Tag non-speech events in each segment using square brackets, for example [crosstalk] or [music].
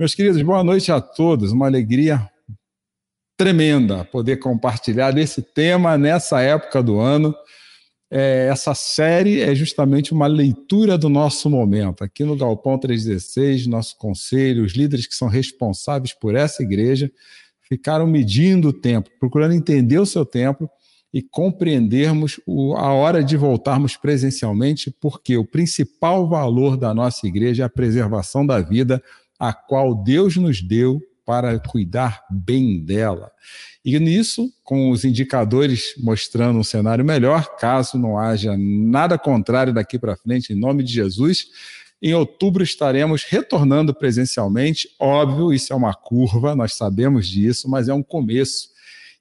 Meus queridos, boa noite a todos. Uma alegria tremenda poder compartilhar esse tema nessa época do ano. É, essa série é justamente uma leitura do nosso momento. Aqui no Galpão 316, nosso conselho, os líderes que são responsáveis por essa igreja ficaram medindo o tempo, procurando entender o seu tempo e compreendermos o, a hora de voltarmos presencialmente, porque o principal valor da nossa igreja é a preservação da vida, a qual Deus nos deu para cuidar bem dela. E nisso, com os indicadores mostrando um cenário melhor, caso não haja nada contrário daqui para frente, em nome de Jesus, em outubro estaremos retornando presencialmente. Óbvio, isso é uma curva, nós sabemos disso, mas é um começo.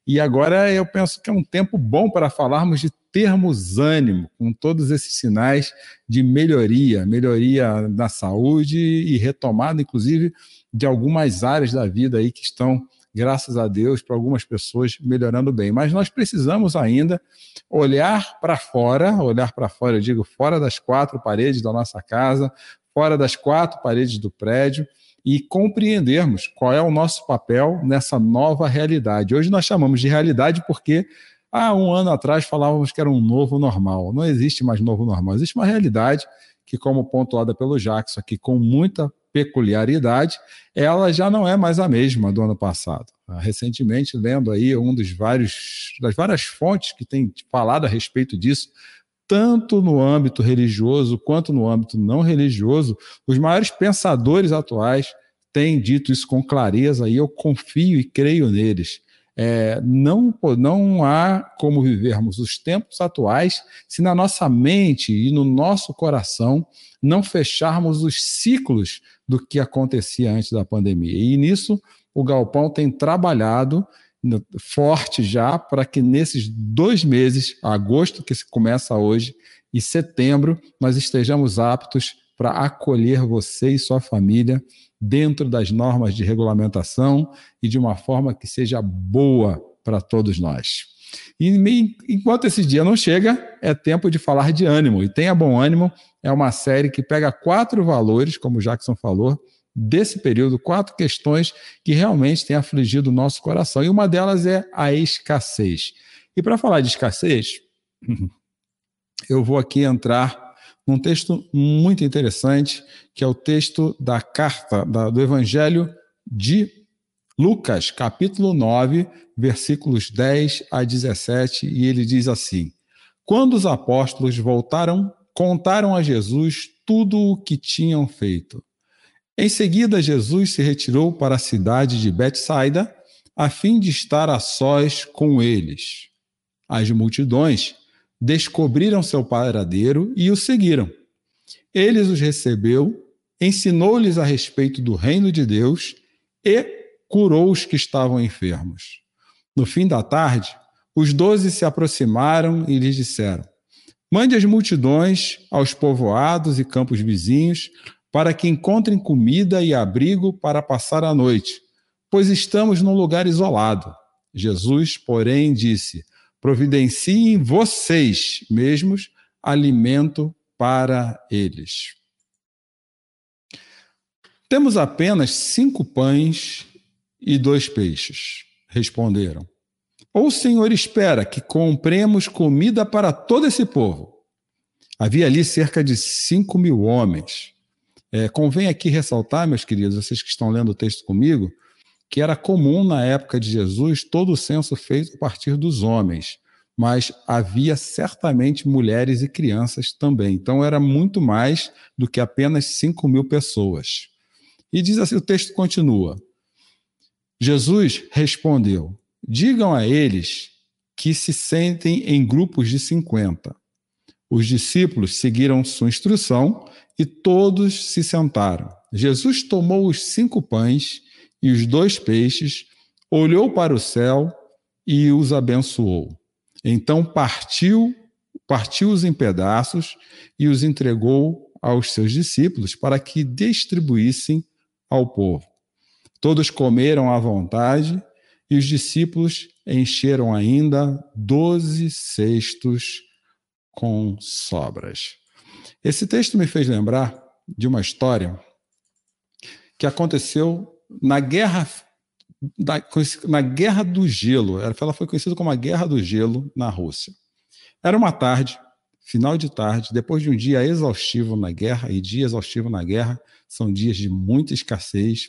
E agora eu penso que é um tempo bom para falarmos de termos ânimo, com todos esses sinais de melhoria, melhoria na saúde e retomada, inclusive, de algumas áreas da vida aí que estão, graças a Deus, para algumas pessoas melhorando bem. Mas nós precisamos ainda olhar para fora, olhar para fora, eu digo, fora das quatro paredes da nossa casa, fora das quatro paredes do prédio e compreendermos qual é o nosso papel nessa nova realidade. Hoje nós chamamos de realidade porque há um ano atrás falávamos que era um novo normal. Não existe mais novo normal, existe uma realidade que, como pontuada pelo Jackson aqui, com muita peculiaridade, ela já não é mais a mesma do ano passado. Recentemente, lendo aí um dos vários das várias fontes que tem falado a respeito disso, tanto no âmbito religioso quanto no âmbito não religioso, os maiores pensadores atuais têm dito isso com clareza e eu confio e creio neles. É, não, não há como vivermos os tempos atuais se na nossa mente e no nosso coração não fecharmos os ciclos do que acontecia antes da pandemia. E nisso o Galpão tem trabalhado forte já para que nesses dois meses, agosto, que começa hoje, e setembro, nós estejamos aptos para acolher você e sua família dentro das normas de regulamentação e de uma forma que seja boa para todos nós. E enquanto esse dia não chega, é tempo de falar de ânimo. E Tenha Bom Ânimo é uma série que pega quatro valores, como o Jackson falou, desse período, quatro questões que realmente têm afligido o nosso coração. E uma delas é a escassez. E para falar de escassez, [laughs] eu vou aqui entrar num texto muito interessante, que é o texto da carta da, do Evangelho de Lucas, capítulo 9, versículos 10 a 17, e ele diz assim: Quando os apóstolos voltaram, contaram a Jesus tudo o que tinham feito. Em seguida, Jesus se retirou para a cidade de Betsaida, a fim de estar a sós com eles. As multidões descobriram seu paradeiro e o seguiram. Ele os recebeu, ensinou-lhes a respeito do reino de Deus e curou os que estavam enfermos. No fim da tarde, os doze se aproximaram e lhes disseram: Mande as multidões aos povoados e campos vizinhos para que encontrem comida e abrigo para passar a noite, pois estamos num lugar isolado. Jesus, porém, disse: Providenciem vocês mesmos alimento para eles. Temos apenas cinco pães e dois peixes, responderam. Ou o Senhor espera que compremos comida para todo esse povo? Havia ali cerca de cinco mil homens. É, convém aqui ressaltar, meus queridos, vocês que estão lendo o texto comigo, que era comum na época de Jesus todo o censo feito a partir dos homens, mas havia certamente mulheres e crianças também. Então era muito mais do que apenas 5 mil pessoas. E diz assim: o texto continua. Jesus respondeu: Digam a eles que se sentem em grupos de 50. Os discípulos seguiram sua instrução e todos se sentaram. Jesus tomou os cinco pães e os dois peixes, olhou para o céu e os abençoou. Então partiu, partiu-os em pedaços e os entregou aos seus discípulos para que distribuíssem ao povo. Todos comeram à vontade e os discípulos encheram ainda doze cestos com sobras. Esse texto me fez lembrar de uma história que aconteceu na guerra da, na Guerra do Gelo. Ela foi conhecida como a Guerra do Gelo na Rússia. Era uma tarde, final de tarde, depois de um dia exaustivo na guerra, e dia exaustivo na guerra são dias de muita escassez,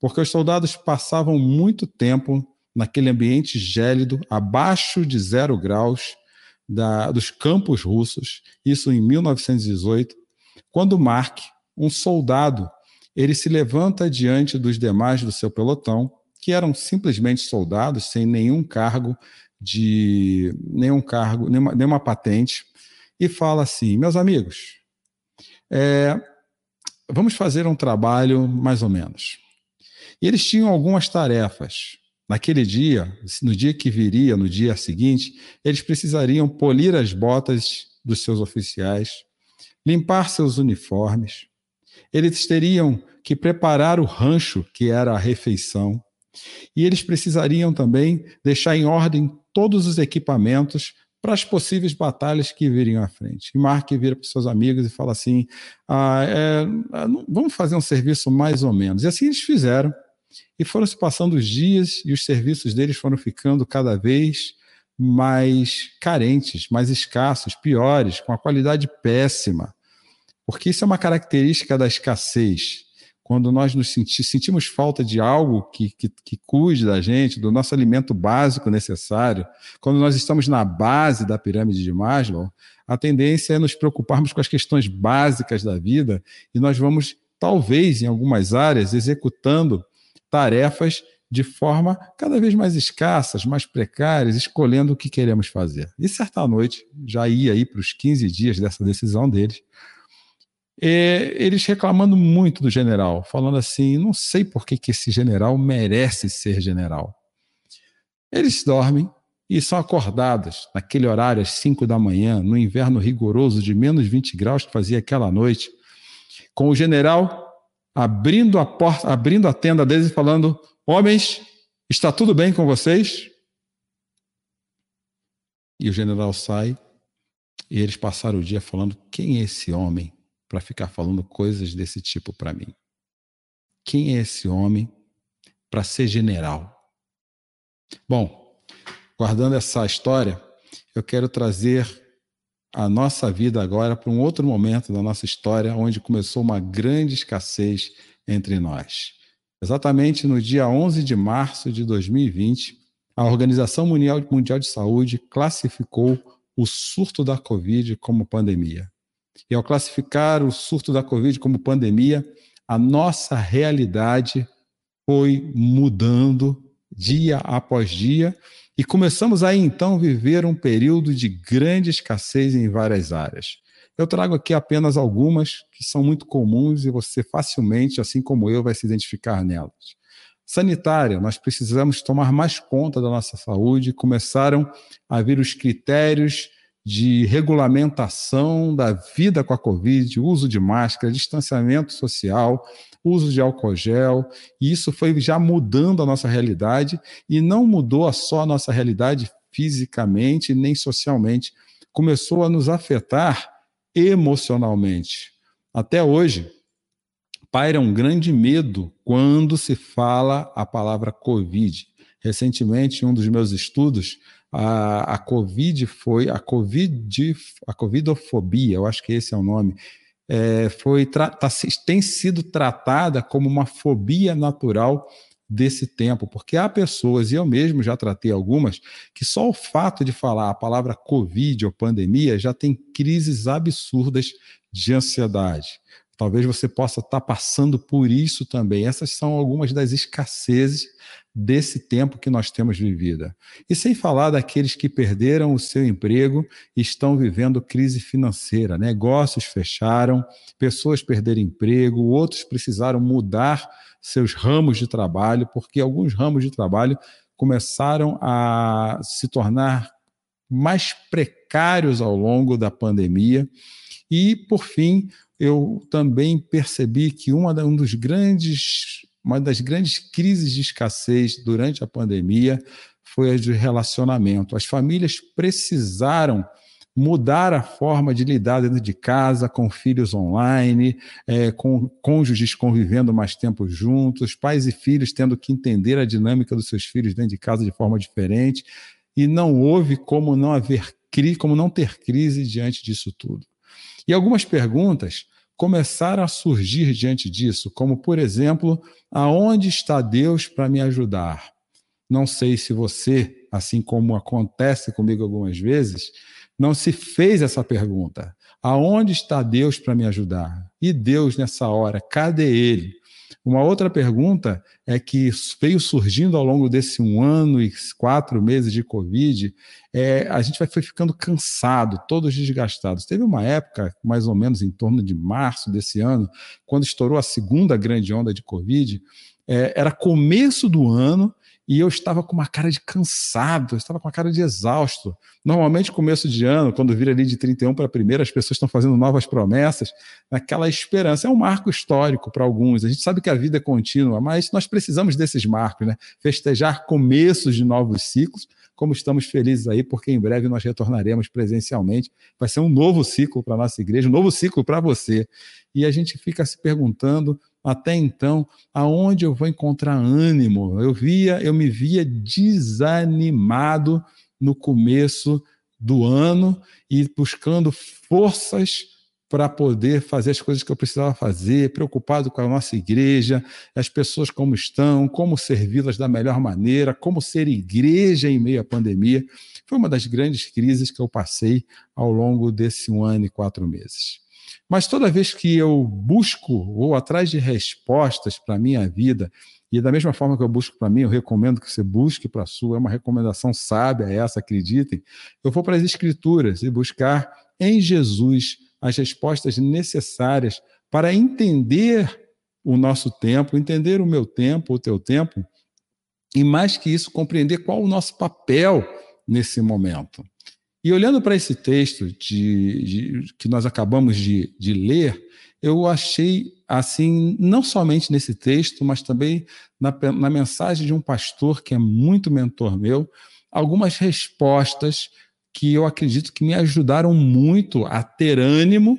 porque os soldados passavam muito tempo naquele ambiente gélido, abaixo de zero graus, da, dos campos russos, isso em 1918, quando Mark, um soldado, ele se levanta diante dos demais do seu pelotão, que eram simplesmente soldados sem nenhum cargo de nenhum cargo, nenhuma, nenhuma patente, e fala assim: meus amigos, é, vamos fazer um trabalho mais ou menos. E eles tinham algumas tarefas. Naquele dia, no dia que viria, no dia seguinte, eles precisariam polir as botas dos seus oficiais, limpar seus uniformes. Eles teriam que preparar o rancho, que era a refeição. E eles precisariam também deixar em ordem todos os equipamentos para as possíveis batalhas que viriam à frente. E Mark vira para seus amigos e fala assim: ah, é, vamos fazer um serviço mais ou menos. E assim eles fizeram. E foram se passando os dias e os serviços deles foram ficando cada vez mais carentes, mais escassos, piores, com a qualidade péssima. Porque isso é uma característica da escassez. Quando nós nos senti sentimos falta de algo que, que, que cuide da gente, do nosso alimento básico necessário, quando nós estamos na base da pirâmide de Maslow, a tendência é nos preocuparmos com as questões básicas da vida e nós vamos, talvez, em algumas áreas, executando tarefas de forma cada vez mais escassas, mais precárias, escolhendo o que queremos fazer. E certa noite, já ia aí para os 15 dias dessa decisão deles, eles reclamando muito do general, falando assim: não sei por que, que esse general merece ser general. Eles dormem e são acordados naquele horário, às 5 da manhã, no inverno rigoroso de menos 20 graus que fazia aquela noite, com o general abrindo a porta, abrindo a tenda deles e falando: Homens, está tudo bem com vocês? E o general sai e eles passaram o dia falando: Quem é esse homem para ficar falando coisas desse tipo para mim? Quem é esse homem para ser general? Bom, guardando essa história, eu quero trazer a nossa vida agora para um outro momento da nossa história, onde começou uma grande escassez entre nós. Exatamente no dia 11 de março de 2020, a Organização Mundial, de Saúde classificou o surto da Covid como pandemia. E ao classificar o surto da Covid como pandemia, a nossa realidade foi mudando dia após dia e começamos aí então viver um período de grande escassez em várias áreas. Eu trago aqui apenas algumas que são muito comuns e você facilmente, assim como eu, vai se identificar nelas. Sanitária, nós precisamos tomar mais conta da nossa saúde, começaram a vir os critérios de regulamentação da vida com a Covid, uso de máscara, distanciamento social, uso de álcool gel, e isso foi já mudando a nossa realidade e não mudou só a nossa realidade fisicamente nem socialmente, começou a nos afetar emocionalmente. Até hoje, paira um grande medo quando se fala a palavra Covid. Recentemente, em um dos meus estudos, a, a Covid foi a Covid, a Covidofobia, eu acho que esse é o nome, é, foi tá, tem sido tratada como uma fobia natural desse tempo, porque há pessoas, e eu mesmo já tratei algumas, que só o fato de falar a palavra Covid ou pandemia já tem crises absurdas de ansiedade. Talvez você possa estar passando por isso também. Essas são algumas das escassezes desse tempo que nós temos vivido. E sem falar daqueles que perderam o seu emprego e estão vivendo crise financeira. Negócios fecharam, pessoas perderam emprego, outros precisaram mudar seus ramos de trabalho, porque alguns ramos de trabalho começaram a se tornar mais precários ao longo da pandemia. E, por fim, eu também percebi que uma, um dos grandes, uma das grandes crises de escassez durante a pandemia foi a de relacionamento. As famílias precisaram mudar a forma de lidar dentro de casa, com filhos online, é, com cônjuges convivendo mais tempo juntos, pais e filhos tendo que entender a dinâmica dos seus filhos dentro de casa de forma diferente, e não houve como não haver como não ter crise diante disso tudo. E algumas perguntas começaram a surgir diante disso, como, por exemplo, aonde está Deus para me ajudar? Não sei se você, assim como acontece comigo algumas vezes, não se fez essa pergunta. Aonde está Deus para me ajudar? E Deus nessa hora, cadê Ele? Uma outra pergunta é que veio surgindo ao longo desse um ano e quatro meses de Covid, é, a gente vai, foi ficando cansado, todos desgastados. Teve uma época, mais ou menos em torno de março desse ano, quando estourou a segunda grande onda de Covid, é, era começo do ano e eu estava com uma cara de cansado, eu estava com uma cara de exausto. Normalmente, começo de ano, quando vira ali de 31 para primeira, as pessoas estão fazendo novas promessas, naquela esperança. É um marco histórico para alguns. A gente sabe que a vida é contínua, mas nós precisamos desses marcos, né? Festejar começos de novos ciclos, como estamos felizes aí, porque em breve nós retornaremos presencialmente. Vai ser um novo ciclo para a nossa igreja, um novo ciclo para você. E a gente fica se perguntando até então, aonde eu vou encontrar ânimo? Eu via, eu me via desanimado no começo do ano e buscando forças para poder fazer as coisas que eu precisava fazer, preocupado com a nossa igreja, as pessoas como estão, como servi-las da melhor maneira, como ser igreja em meio à pandemia. Foi uma das grandes crises que eu passei ao longo desse um ano e quatro meses. Mas toda vez que eu busco, vou atrás de respostas para a minha vida, e da mesma forma que eu busco para mim, eu recomendo que você busque para a sua, é uma recomendação sábia essa, acreditem. Eu vou para as Escrituras e buscar em Jesus as respostas necessárias para entender o nosso tempo, entender o meu tempo, o teu tempo, e mais que isso, compreender qual o nosso papel nesse momento. E olhando para esse texto de, de, que nós acabamos de, de ler, eu achei, assim, não somente nesse texto, mas também na, na mensagem de um pastor que é muito mentor meu, algumas respostas que eu acredito que me ajudaram muito a ter ânimo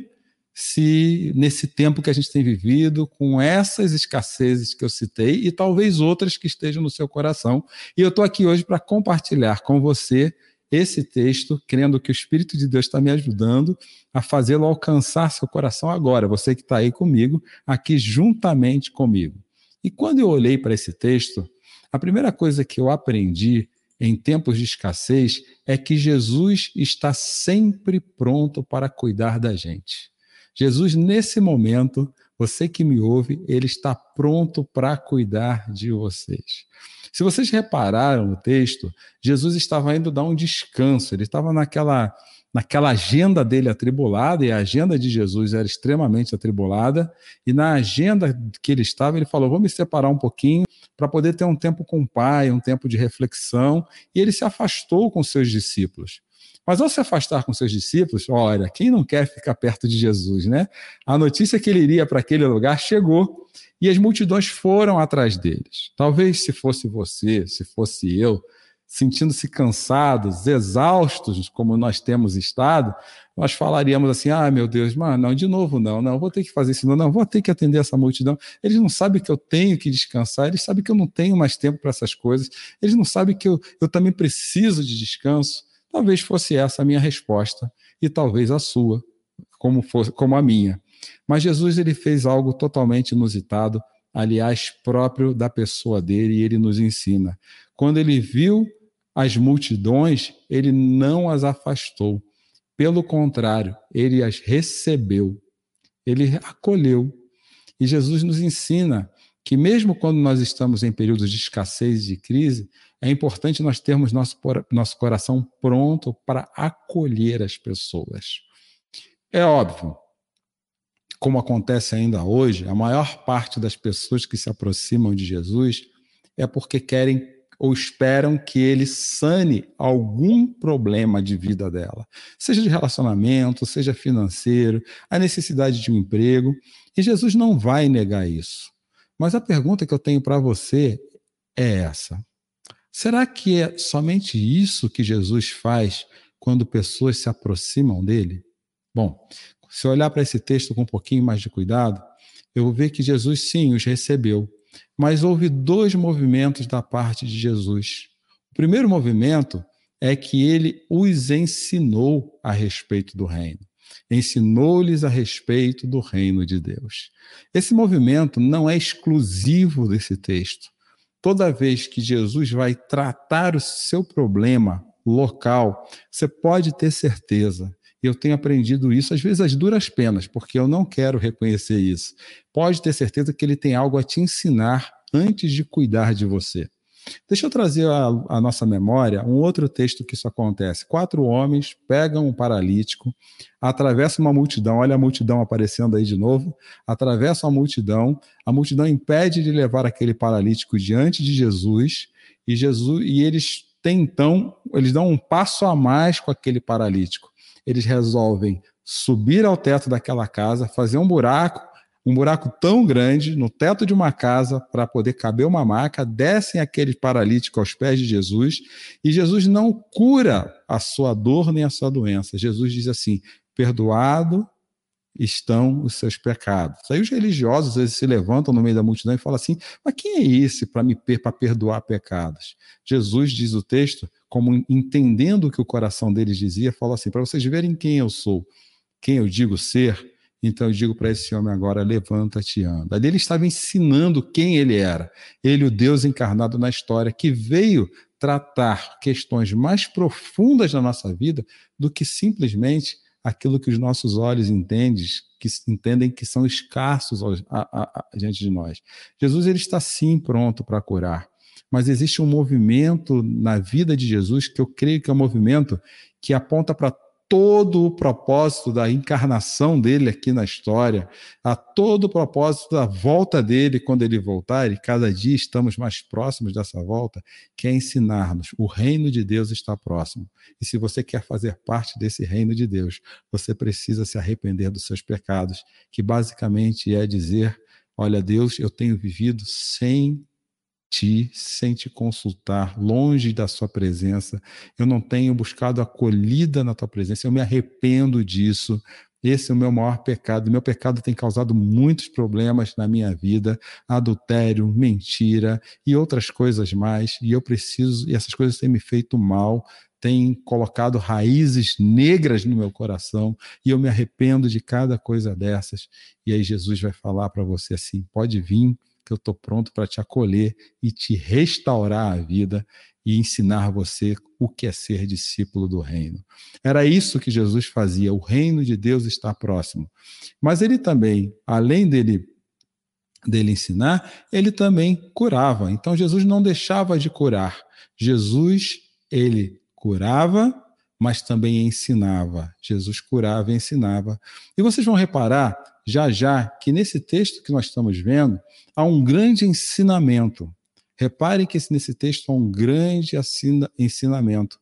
se nesse tempo que a gente tem vivido, com essas escassezes que eu citei e talvez outras que estejam no seu coração. E eu estou aqui hoje para compartilhar com você esse texto, crendo que o Espírito de Deus está me ajudando a fazê-lo alcançar seu coração agora, você que está aí comigo, aqui juntamente comigo. E quando eu olhei para esse texto, a primeira coisa que eu aprendi em tempos de escassez é que Jesus está sempre pronto para cuidar da gente. Jesus, nesse momento, você que me ouve, ele está pronto para cuidar de vocês. Se vocês repararam no texto, Jesus estava indo dar um descanso, ele estava naquela, naquela agenda dele atribulada, e a agenda de Jesus era extremamente atribulada, e na agenda que ele estava, ele falou: Vou me separar um pouquinho para poder ter um tempo com o Pai, um tempo de reflexão, e ele se afastou com seus discípulos. Mas ao se afastar com seus discípulos, olha, quem não quer ficar perto de Jesus, né? A notícia que ele iria para aquele lugar chegou e as multidões foram atrás deles. Talvez se fosse você, se fosse eu, sentindo-se cansados, exaustos, como nós temos estado, nós falaríamos assim: ah, meu Deus, mas não, de novo não, não, vou ter que fazer isso, não, não, vou ter que atender essa multidão. Eles não sabem que eu tenho que descansar, eles sabem que eu não tenho mais tempo para essas coisas, eles não sabem que eu, eu também preciso de descanso. Talvez fosse essa a minha resposta, e talvez a sua, como, fosse, como a minha. Mas Jesus ele fez algo totalmente inusitado, aliás, próprio da pessoa dele, e ele nos ensina. Quando ele viu as multidões, ele não as afastou. Pelo contrário, ele as recebeu, ele acolheu. E Jesus nos ensina que, mesmo quando nós estamos em períodos de escassez e de crise, é importante nós termos nosso, nosso coração pronto para acolher as pessoas. É óbvio, como acontece ainda hoje, a maior parte das pessoas que se aproximam de Jesus é porque querem ou esperam que ele sane algum problema de vida dela, seja de relacionamento, seja financeiro, a necessidade de um emprego, e Jesus não vai negar isso. Mas a pergunta que eu tenho para você é essa: será que é somente isso que Jesus faz quando pessoas se aproximam dele? Bom, se olhar para esse texto com um pouquinho mais de cuidado, eu vou ver que Jesus sim os recebeu, mas houve dois movimentos da parte de Jesus. O primeiro movimento é que ele os ensinou a respeito do reino. Ensinou-lhes a respeito do reino de Deus. Esse movimento não é exclusivo desse texto. Toda vez que Jesus vai tratar o seu problema local, você pode ter certeza. Eu tenho aprendido isso, às vezes, às duras penas, porque eu não quero reconhecer isso. Pode ter certeza que ele tem algo a te ensinar antes de cuidar de você. Deixa eu trazer à nossa memória um outro texto que isso acontece. Quatro homens pegam um paralítico, atravessam uma multidão, olha a multidão aparecendo aí de novo, atravessam a multidão, a multidão impede de levar aquele paralítico diante de Jesus, e Jesus e eles têm então, eles dão um passo a mais com aquele paralítico. Eles resolvem subir ao teto daquela casa, fazer um buraco um buraco tão grande no teto de uma casa para poder caber uma maca, descem aquele paralítico aos pés de Jesus e Jesus não cura a sua dor nem a sua doença. Jesus diz assim: perdoado estão os seus pecados. Aí os religiosos às vezes se levantam no meio da multidão e falam assim: mas quem é esse para me para perdoar pecados? Jesus diz o texto, como entendendo o que o coração deles dizia, fala assim: para vocês verem quem eu sou, quem eu digo ser, então eu digo para esse homem agora: levanta-te e anda. Ali ele estava ensinando quem ele era. Ele, o Deus encarnado na história, que veio tratar questões mais profundas da nossa vida do que simplesmente aquilo que os nossos olhos entendem, que entendem que são escassos a, diante de nós. Jesus ele está sim pronto para curar, mas existe um movimento na vida de Jesus que eu creio que é um movimento que aponta para todo o propósito da encarnação dele aqui na história, a todo o propósito da volta dele quando ele voltar, e cada dia estamos mais próximos dessa volta, que é ensinar-nos: o reino de Deus está próximo. E se você quer fazer parte desse reino de Deus, você precisa se arrepender dos seus pecados, que basicamente é dizer: olha, Deus, eu tenho vivido sem ti, sem te consultar, longe da sua presença. Eu não tenho buscado acolhida na tua presença. Eu me arrependo disso. Esse é o meu maior pecado. Meu pecado tem causado muitos problemas na minha vida, adultério, mentira e outras coisas mais. E eu preciso, e essas coisas têm me feito mal, têm colocado raízes negras no meu coração, e eu me arrependo de cada coisa dessas. E aí Jesus vai falar para você assim: pode vir que eu estou pronto para te acolher e te restaurar a vida e ensinar você o que é ser discípulo do reino. Era isso que Jesus fazia, o reino de Deus está próximo. Mas ele também, além dele dele ensinar, ele também curava. Então Jesus não deixava de curar. Jesus, ele curava, mas também ensinava. Jesus curava e ensinava. E vocês vão reparar já já que nesse texto que nós estamos vendo há um grande ensinamento. Repare que nesse texto há um grande ensinamento.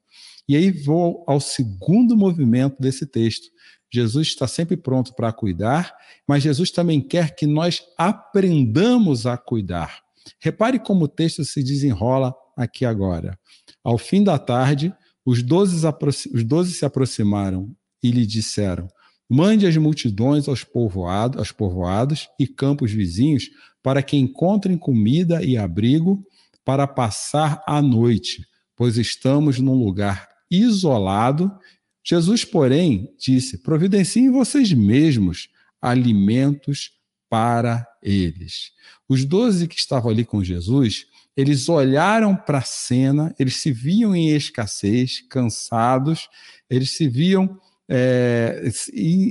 E aí vou ao segundo movimento desse texto. Jesus está sempre pronto para cuidar, mas Jesus também quer que nós aprendamos a cuidar. Repare como o texto se desenrola aqui agora. Ao fim da tarde, os doze, os doze se aproximaram e lhe disseram: Mande as multidões aos povoados, aos povoados e campos vizinhos para que encontrem comida e abrigo para passar a noite, pois estamos num lugar isolado. Jesus, porém, disse: Providenciem vocês mesmos alimentos para eles. Os doze que estavam ali com Jesus, eles olharam para a cena, eles se viam em escassez, cansados, eles se viam é,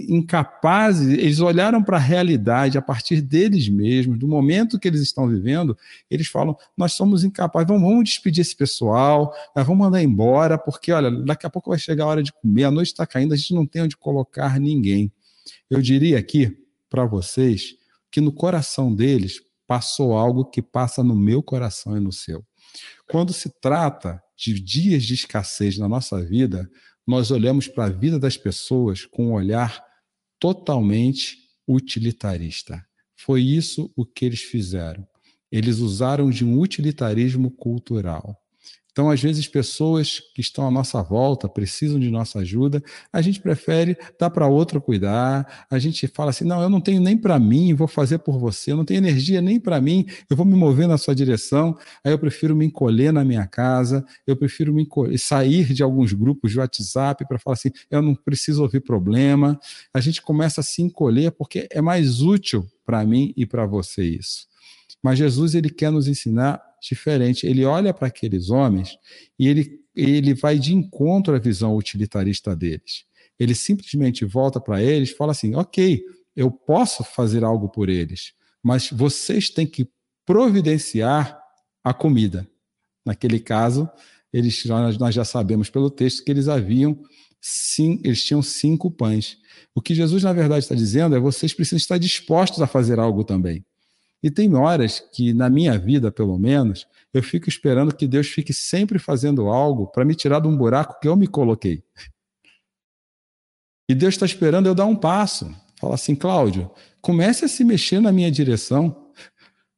incapazes, eles olharam para a realidade a partir deles mesmos, do momento que eles estão vivendo, eles falam: nós somos incapazes, vamos, vamos despedir esse pessoal, vamos mandar embora, porque olha, daqui a pouco vai chegar a hora de comer, a noite está caindo, a gente não tem onde colocar ninguém. Eu diria aqui para vocês que no coração deles passou algo que passa no meu coração e no seu. Quando se trata de dias de escassez na nossa vida, nós olhamos para a vida das pessoas com um olhar totalmente utilitarista. Foi isso o que eles fizeram. Eles usaram de um utilitarismo cultural. Então, às vezes, pessoas que estão à nossa volta precisam de nossa ajuda, a gente prefere dar para outro cuidar, a gente fala assim: não, eu não tenho nem para mim, vou fazer por você, eu não tenho energia nem para mim, eu vou me mover na sua direção, aí eu prefiro me encolher na minha casa, eu prefiro me encolher, sair de alguns grupos de WhatsApp para falar assim: eu não preciso ouvir problema. A gente começa a se encolher porque é mais útil para mim e para você isso. Mas Jesus ele quer nos ensinar diferente. Ele olha para aqueles homens e ele, ele vai de encontro à visão utilitarista deles. Ele simplesmente volta para eles e fala assim: ok, eu posso fazer algo por eles, mas vocês têm que providenciar a comida. Naquele caso, eles, nós já sabemos pelo texto que eles haviam sim, eles tinham cinco pães. O que Jesus, na verdade, está dizendo é vocês precisam estar dispostos a fazer algo também. E tem horas que, na minha vida, pelo menos, eu fico esperando que Deus fique sempre fazendo algo para me tirar de um buraco que eu me coloquei. E Deus está esperando eu dar um passo. Fala assim, Cláudio, comece a se mexer na minha direção.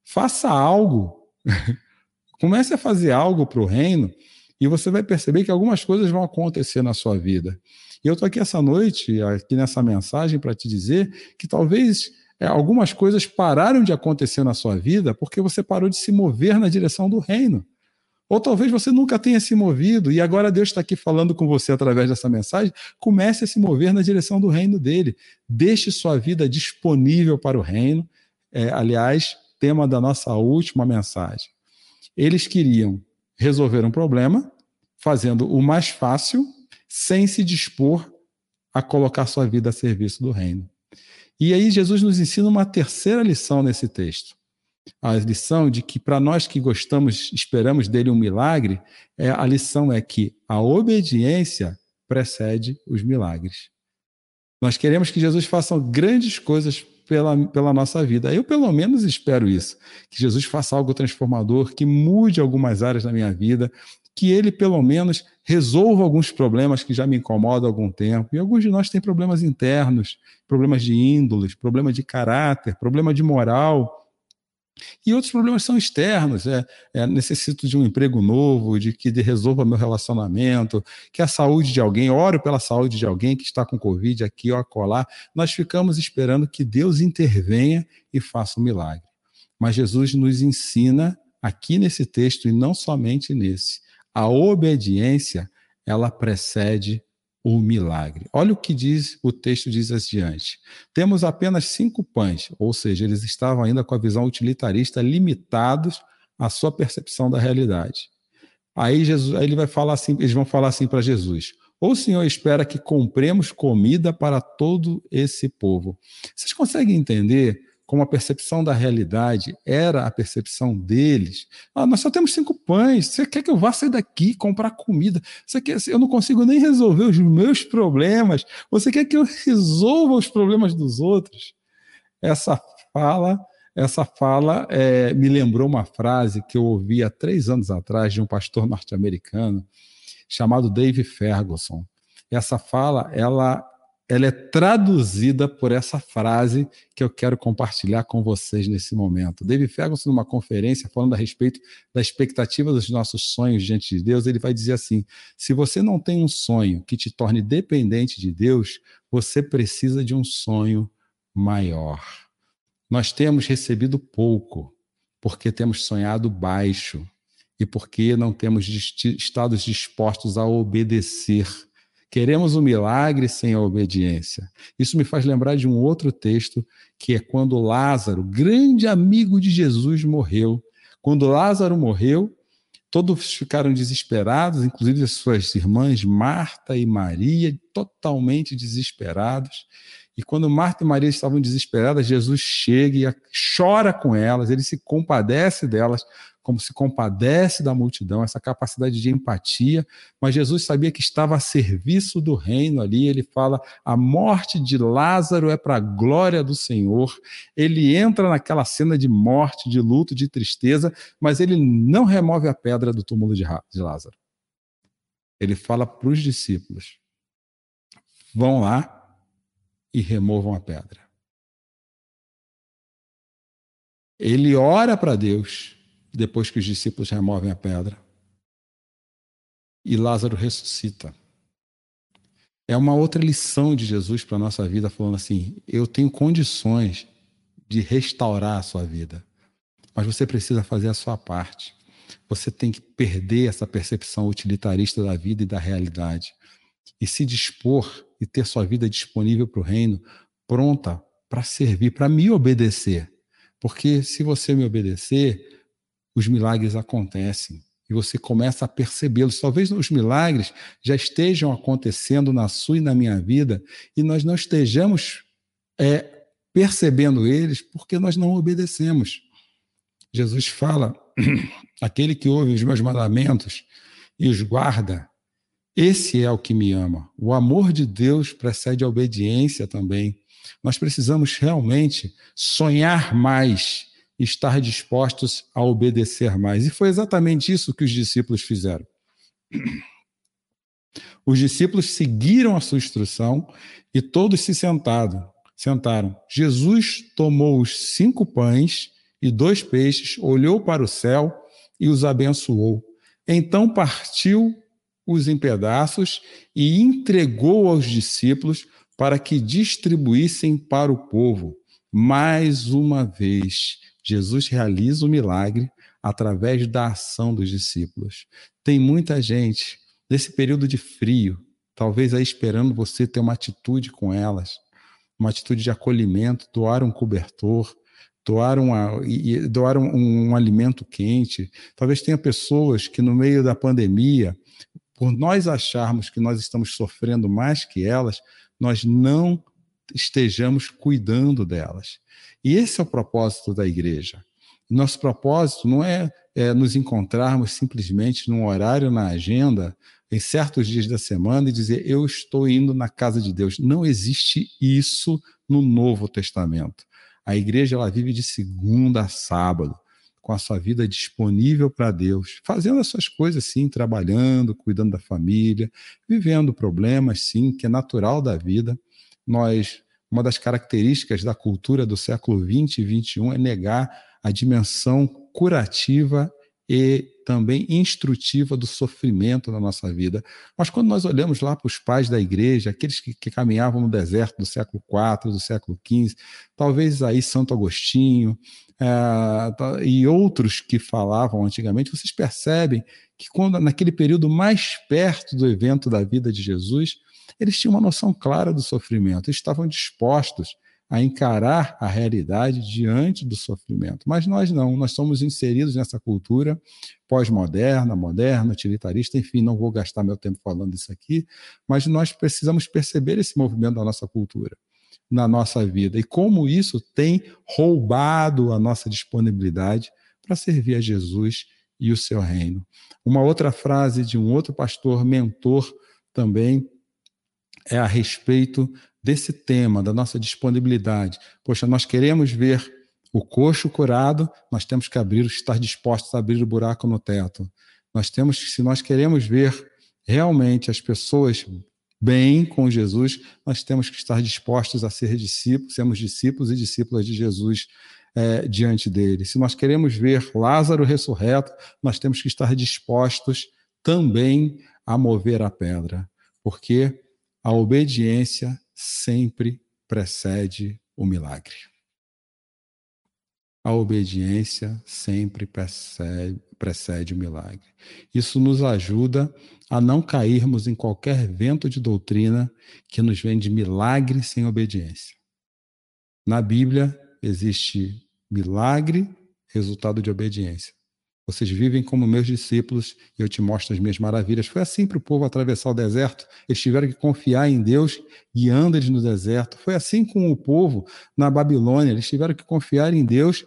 Faça algo. [laughs] comece a fazer algo para o reino e você vai perceber que algumas coisas vão acontecer na sua vida. E eu estou aqui essa noite, aqui nessa mensagem, para te dizer que talvez é, algumas coisas pararam de acontecer na sua vida porque você parou de se mover na direção do reino. Ou talvez você nunca tenha se movido e agora Deus está aqui falando com você através dessa mensagem. Comece a se mover na direção do reino dele. Deixe sua vida disponível para o reino. É, aliás, tema da nossa última mensagem. Eles queriam resolver um problema fazendo o mais fácil, sem se dispor a colocar sua vida a serviço do reino. E aí Jesus nos ensina uma terceira lição nesse texto. A lição de que para nós que gostamos, esperamos dele um milagre, é a lição é que a obediência precede os milagres. Nós queremos que Jesus faça grandes coisas pela, pela nossa vida. Eu, pelo menos, espero isso. Que Jesus faça algo transformador, que mude algumas áreas da minha vida, que ele, pelo menos, resolva alguns problemas que já me incomodam há algum tempo. E alguns de nós têm problemas internos, problemas de índoles, problema de caráter, problema de moral. E outros problemas são externos, é, é, necessito de um emprego novo, de que resolva meu relacionamento, que a saúde de alguém, oro pela saúde de alguém que está com Covid aqui ou acolá. Nós ficamos esperando que Deus intervenha e faça um milagre. Mas Jesus nos ensina aqui nesse texto, e não somente nesse, a obediência, ela precede o milagre. Olha o que diz o texto diz adiante. Temos apenas cinco pães, ou seja, eles estavam ainda com a visão utilitarista limitados à sua percepção da realidade. Aí Jesus, aí ele vai falar assim, eles vão falar assim para Jesus: ou o Senhor espera que compremos comida para todo esse povo? Vocês conseguem entender como a percepção da realidade era a percepção deles. Ah, nós só temos cinco pães. Você quer que eu vá sair daqui comprar comida? Você quer? Eu não consigo nem resolver os meus problemas. Você quer que eu resolva os problemas dos outros? Essa fala, essa fala é, me lembrou uma frase que eu ouvi há três anos atrás de um pastor norte-americano chamado Dave Ferguson. Essa fala, ela ela é traduzida por essa frase que eu quero compartilhar com vocês nesse momento. David Ferguson, numa conferência, falando a respeito da expectativa dos nossos sonhos diante de Deus, ele vai dizer assim: se você não tem um sonho que te torne dependente de Deus, você precisa de um sonho maior. Nós temos recebido pouco, porque temos sonhado baixo e porque não temos estado dispostos a obedecer Queremos um milagre sem a obediência. Isso me faz lembrar de um outro texto, que é quando Lázaro, grande amigo de Jesus, morreu. Quando Lázaro morreu, todos ficaram desesperados, inclusive as suas irmãs Marta e Maria, totalmente desesperados. E quando Marta e Maria estavam desesperadas, Jesus chega e chora com elas, ele se compadece delas, como se compadece da multidão, essa capacidade de empatia, mas Jesus sabia que estava a serviço do reino ali. Ele fala: a morte de Lázaro é para a glória do Senhor. Ele entra naquela cena de morte, de luto, de tristeza, mas ele não remove a pedra do túmulo de Lázaro. Ele fala para os discípulos: vão lá e removam a pedra. Ele ora para Deus depois que os discípulos removem a pedra. e Lázaro ressuscita. É uma outra lição de Jesus para a nossa vida, falando assim: eu tenho condições de restaurar a sua vida, mas você precisa fazer a sua parte. Você tem que perder essa percepção utilitarista da vida e da realidade e se dispor e ter sua vida disponível para o reino, pronta para servir, para me obedecer. Porque se você me obedecer, os milagres acontecem e você começa a percebê-los. Talvez os milagres já estejam acontecendo na sua e na minha vida e nós não estejamos é, percebendo eles porque nós não obedecemos. Jesus fala: [clears throat] aquele que ouve os meus mandamentos e os guarda, esse é o que me ama. O amor de Deus precede a obediência também. Nós precisamos realmente sonhar mais, estar dispostos a obedecer mais. E foi exatamente isso que os discípulos fizeram. Os discípulos seguiram a sua instrução e todos se sentaram. Sentaram. Jesus tomou os cinco pães e dois peixes, olhou para o céu e os abençoou. Então partiu os em pedaços e entregou aos discípulos para que distribuíssem para o povo. Mais uma vez, Jesus realiza o milagre através da ação dos discípulos. Tem muita gente nesse período de frio, talvez aí esperando você ter uma atitude com elas, uma atitude de acolhimento, doar um cobertor, doar, uma, doar um, um, um alimento quente. Talvez tenha pessoas que no meio da pandemia por nós acharmos que nós estamos sofrendo mais que elas, nós não estejamos cuidando delas. E esse é o propósito da igreja. Nosso propósito não é, é nos encontrarmos simplesmente num horário na agenda, em certos dias da semana, e dizer eu estou indo na casa de Deus. Não existe isso no Novo Testamento. A igreja ela vive de segunda a sábado com a sua vida disponível para Deus, fazendo as suas coisas sim, trabalhando, cuidando da família, vivendo problemas sim, que é natural da vida. Nós, uma das características da cultura do século 20 e 21 é negar a dimensão curativa e também instrutiva do sofrimento na nossa vida. Mas quando nós olhamos lá para os pais da igreja, aqueles que, que, caminhavam no deserto do século IV, do século XV, talvez aí Santo Agostinho é, e outros que falavam antigamente, vocês percebem que quando naquele período mais perto do evento da vida de Jesus, eles tinham uma noção clara do sofrimento, estavam dispostos a encarar a realidade diante do sofrimento. Mas nós não, nós somos inseridos nessa cultura pós-moderna, moderna, utilitarista, enfim, não vou gastar meu tempo falando isso aqui, mas nós precisamos perceber esse movimento da nossa cultura na nossa vida e como isso tem roubado a nossa disponibilidade para servir a Jesus e o seu reino. Uma outra frase de um outro pastor mentor também é a respeito desse tema, da nossa disponibilidade. Poxa, nós queremos ver o coxo curado, nós temos que abrir, estar dispostos a abrir o buraco no teto. Nós temos que, se nós queremos ver realmente as pessoas bem com Jesus, nós temos que estar dispostos a ser discípulos, sermos discípulos e discípulas de Jesus é, diante dele. Se nós queremos ver Lázaro ressurreto, nós temos que estar dispostos também a mover a pedra, porque a obediência sempre precede o milagre. A obediência sempre precede, precede o milagre. Isso nos ajuda a não cairmos em qualquer vento de doutrina que nos vende milagre sem obediência. Na Bíblia existe milagre, resultado de obediência. Vocês vivem como meus discípulos e eu te mostro as minhas maravilhas. Foi assim para o povo atravessar o deserto. Eles tiveram que confiar em Deus guiando eles no deserto. Foi assim com o povo na Babilônia. Eles tiveram que confiar em Deus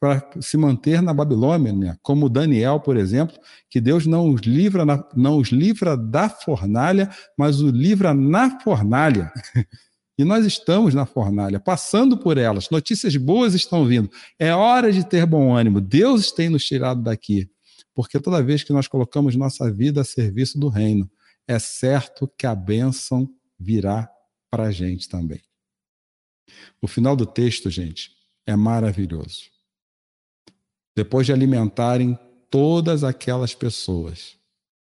para se manter na Babilônia, né? como Daniel, por exemplo, que Deus não os livra, na, não os livra da fornalha, mas o livra na fornalha. [laughs] E nós estamos na fornalha, passando por elas. Notícias boas estão vindo. É hora de ter bom ânimo. Deus tem nos tirado daqui. Porque toda vez que nós colocamos nossa vida a serviço do reino, é certo que a bênção virá para a gente também. O final do texto, gente, é maravilhoso. Depois de alimentarem todas aquelas pessoas,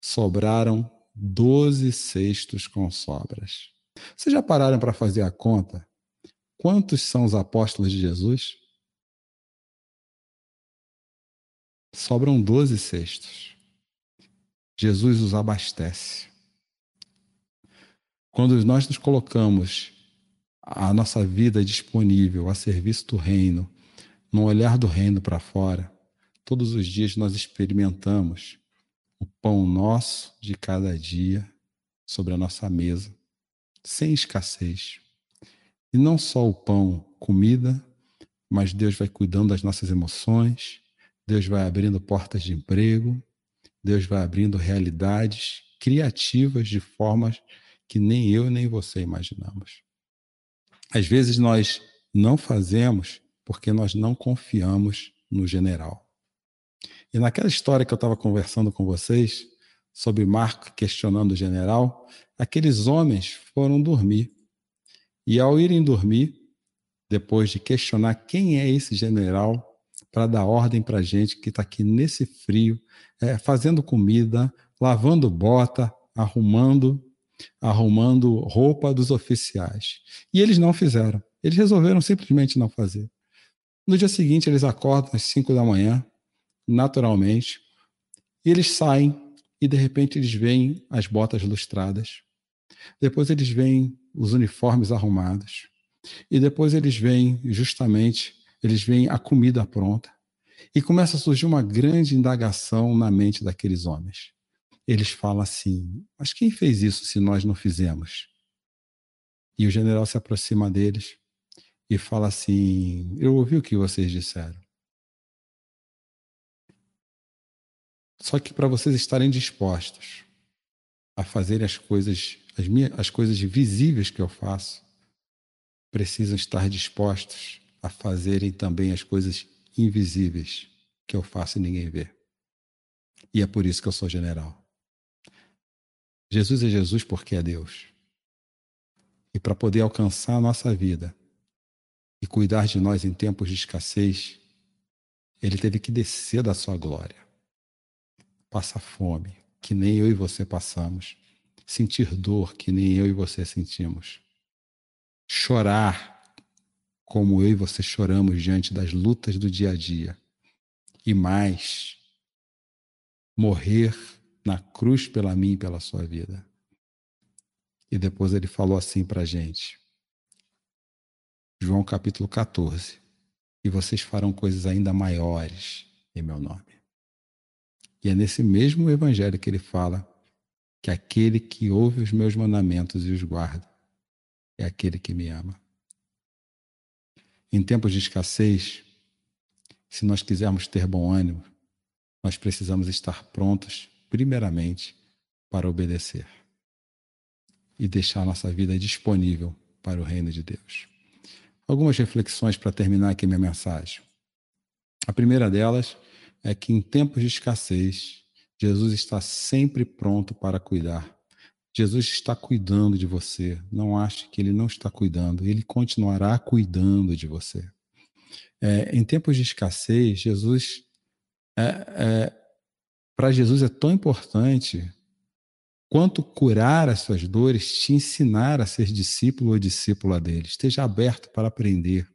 sobraram doze cestos com sobras. Vocês já pararam para fazer a conta? Quantos são os apóstolos de Jesus? Sobram doze cestos. Jesus os abastece. Quando nós nos colocamos a nossa vida disponível a serviço do reino, no olhar do reino para fora, todos os dias nós experimentamos o pão nosso de cada dia sobre a nossa mesa, sem escassez. E não só o pão, comida, mas Deus vai cuidando das nossas emoções, Deus vai abrindo portas de emprego, Deus vai abrindo realidades criativas de formas que nem eu nem você imaginamos. Às vezes nós não fazemos porque nós não confiamos no general. E naquela história que eu estava conversando com vocês, sobre Marco questionando o general, aqueles homens foram dormir. E ao irem dormir, depois de questionar quem é esse general, para dar ordem para a gente que está aqui nesse frio, é, fazendo comida, lavando bota, arrumando, arrumando roupa dos oficiais. E eles não fizeram. Eles resolveram simplesmente não fazer. No dia seguinte, eles acordam às 5 da manhã, naturalmente, e eles saem e de repente eles veem as botas lustradas. Depois eles veem os uniformes arrumados. E depois eles veem justamente, eles veem a comida pronta. E começa a surgir uma grande indagação na mente daqueles homens. Eles falam assim: Mas quem fez isso se nós não fizemos? E o general se aproxima deles e fala assim: Eu ouvi o que vocês disseram. Só que para vocês estarem dispostos a fazer as coisas, as, minhas, as coisas visíveis que eu faço, precisam estar dispostos a fazerem também as coisas invisíveis que eu faço e ninguém vê. E é por isso que eu sou general. Jesus é Jesus porque é Deus. E para poder alcançar a nossa vida e cuidar de nós em tempos de escassez, ele teve que descer da sua glória passar fome, que nem eu e você passamos, sentir dor, que nem eu e você sentimos, chorar, como eu e você choramos diante das lutas do dia a dia, e mais, morrer na cruz pela mim e pela sua vida. E depois ele falou assim para a gente, João capítulo 14: E vocês farão coisas ainda maiores em meu nome. E é nesse mesmo evangelho que ele fala que aquele que ouve os meus mandamentos e os guarda é aquele que me ama. Em tempos de escassez, se nós quisermos ter bom ânimo, nós precisamos estar prontos, primeiramente, para obedecer e deixar nossa vida disponível para o reino de Deus. Algumas reflexões para terminar aqui minha mensagem. A primeira delas é que em tempos de escassez, Jesus está sempre pronto para cuidar. Jesus está cuidando de você. Não ache que ele não está cuidando. Ele continuará cuidando de você. É, em tempos de escassez, Jesus, é, é, para Jesus é tão importante quanto curar as suas dores, te ensinar a ser discípulo ou discípula dele. Esteja aberto para aprender,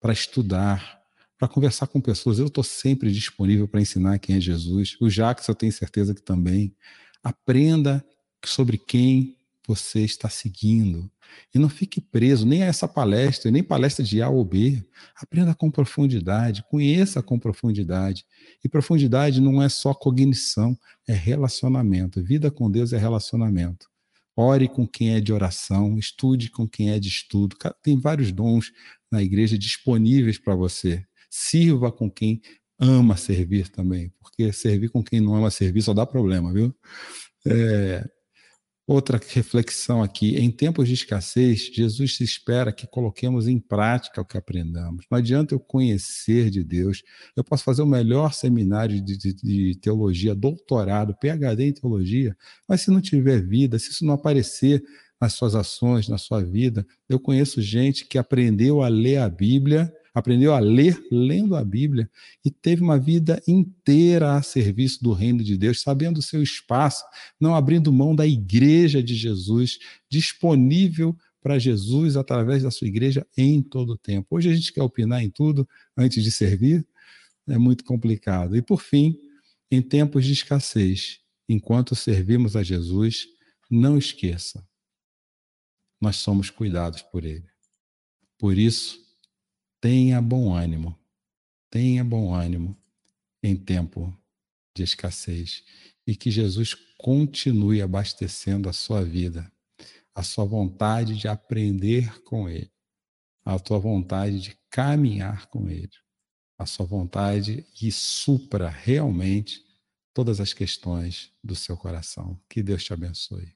para estudar, para conversar com pessoas. Eu estou sempre disponível para ensinar quem é Jesus. O Jacques, eu tenho certeza que também. Aprenda sobre quem você está seguindo. E não fique preso nem a essa palestra, nem palestra de A ou B. Aprenda com profundidade, conheça com profundidade. E profundidade não é só cognição, é relacionamento. Vida com Deus é relacionamento. Ore com quem é de oração, estude com quem é de estudo. Tem vários dons na igreja disponíveis para você. Sirva com quem ama servir também, porque servir com quem não ama servir só dá problema, viu? É, outra reflexão aqui: em tempos de escassez, Jesus espera que coloquemos em prática o que aprendamos. Não adianta eu conhecer de Deus, eu posso fazer o melhor seminário de, de, de teologia, doutorado, PhD em teologia, mas se não tiver vida, se isso não aparecer nas suas ações, na sua vida, eu conheço gente que aprendeu a ler a Bíblia aprendeu a ler lendo a Bíblia e teve uma vida inteira a serviço do reino de Deus, sabendo o seu espaço, não abrindo mão da igreja de Jesus, disponível para Jesus através da sua igreja em todo o tempo. Hoje a gente quer opinar em tudo antes de servir, é muito complicado. E por fim, em tempos de escassez, enquanto servimos a Jesus, não esqueça, nós somos cuidados por Ele. Por isso, tenha bom ânimo, tenha bom ânimo em tempo de escassez e que Jesus continue abastecendo a sua vida, a sua vontade de aprender com Ele, a tua vontade de caminhar com Ele, a sua vontade e supra realmente todas as questões do seu coração. Que Deus te abençoe.